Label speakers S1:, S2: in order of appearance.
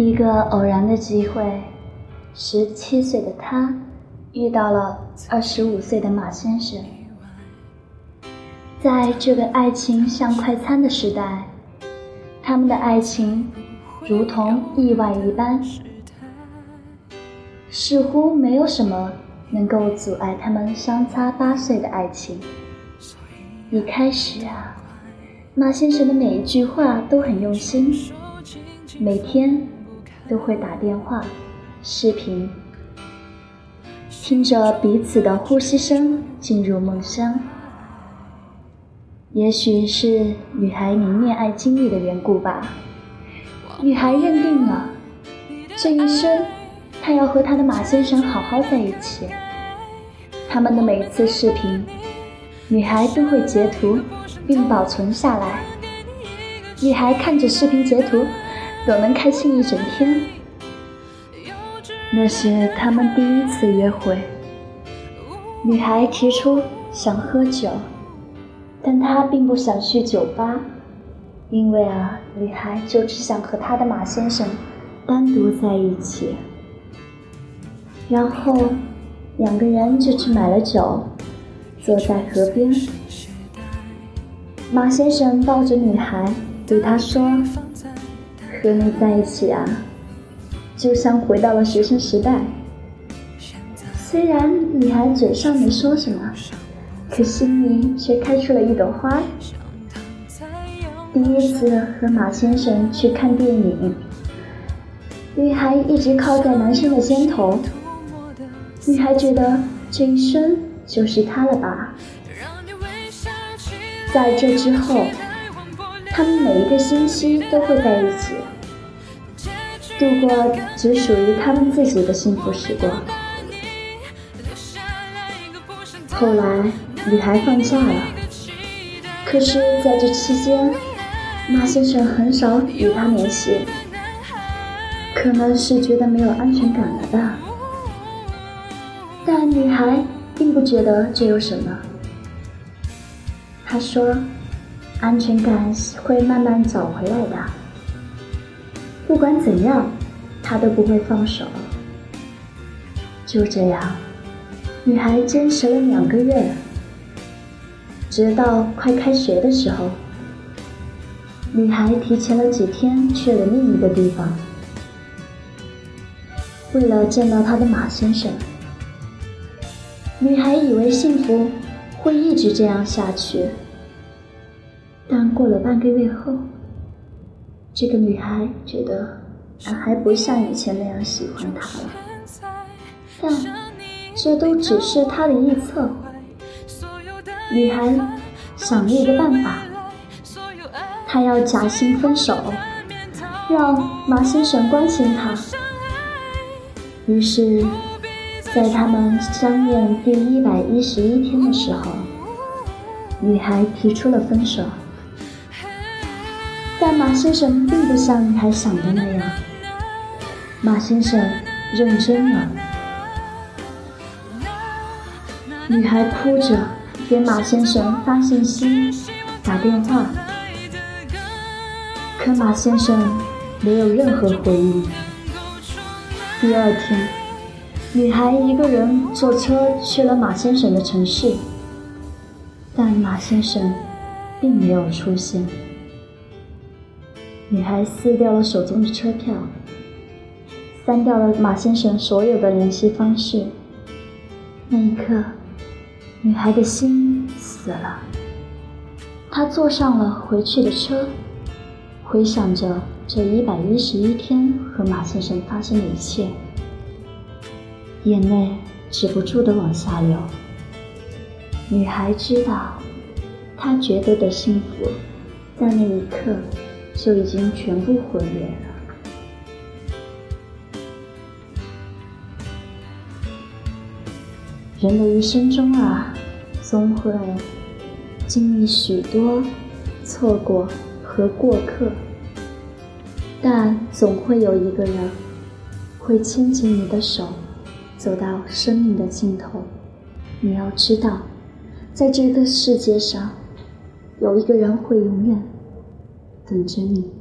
S1: 一个偶然的机会，十七岁的他遇到了二十五岁的马先生。在这个爱情像快餐的时代，他们的爱情如同意外一般，似乎没有什么能够阻碍他们相差八岁的爱情。一开始啊，马先生的每一句话都很用心，每天都会打电话、视频，听着彼此的呼吸声进入梦乡。也许是女孩迷恋爱经历的缘故吧，女孩认定了这一生，她要和她的马先生好好在一起。他们的每一次视频，女孩都会截图并保存下来。女孩看着视频截图，总能开心一整天。那是他们第一次约会，女孩提出想喝酒。但他并不想去酒吧，因为啊，女孩就只想和她的马先生单独在一起。然后两个人就去买了酒，坐在河边。马先生抱着女孩，对她说：“和你在一起啊，就像回到了学生时代。”虽然女孩嘴上没说什么。可心里却开出了一朵花。第一次和马先生去看电影，女孩一直靠在男生的肩头。女孩觉得这一生就是他了吧。在这之后，他们每一个星期都会在一起，度过只属于他们自己的幸福时光。后来。女孩放假了，可是在这期间，马先生很少与她联系，可能是觉得没有安全感了吧。但女孩并不觉得这有什么。她说：“安全感会慢慢找回来的，不管怎样，他都不会放手。”就这样，女孩坚持了两个月。直到快开学的时候，女孩提前了几天去了另一个地方，为了见到她的马先生。女孩以为幸福会一直这样下去，但过了半个月后，这个女孩觉得男孩不像以前那样喜欢她了，但这都只是她的臆测。女孩想了一个办法，她要假性分手，让马先生关心她。于是，在他们相恋第一百一十一天的时候，女孩提出了分手。但马先生并不像女孩想的那样，马先生认真了。女孩哭着。给马先生发信息、打电话，可马先生没有任何回应。第二天，女孩一个人坐车去了马先生的城市，但马先生并没有出现。女孩撕掉了手中的车票，删掉了马先生所有的联系方式。那一刻。女孩的心死了，她坐上了回去的车，回想着这一百一十一天和马先生发生的一切，眼泪止不住的往下流。女孩知道，她觉得的幸福，在那一刻就已经全部毁灭了。人的一生中啊，总会经历许多错过和过客，但总会有一个人会牵起你的手，走到生命的尽头。你要知道，在这个世界上，有一个人会永远等着你。